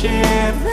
share.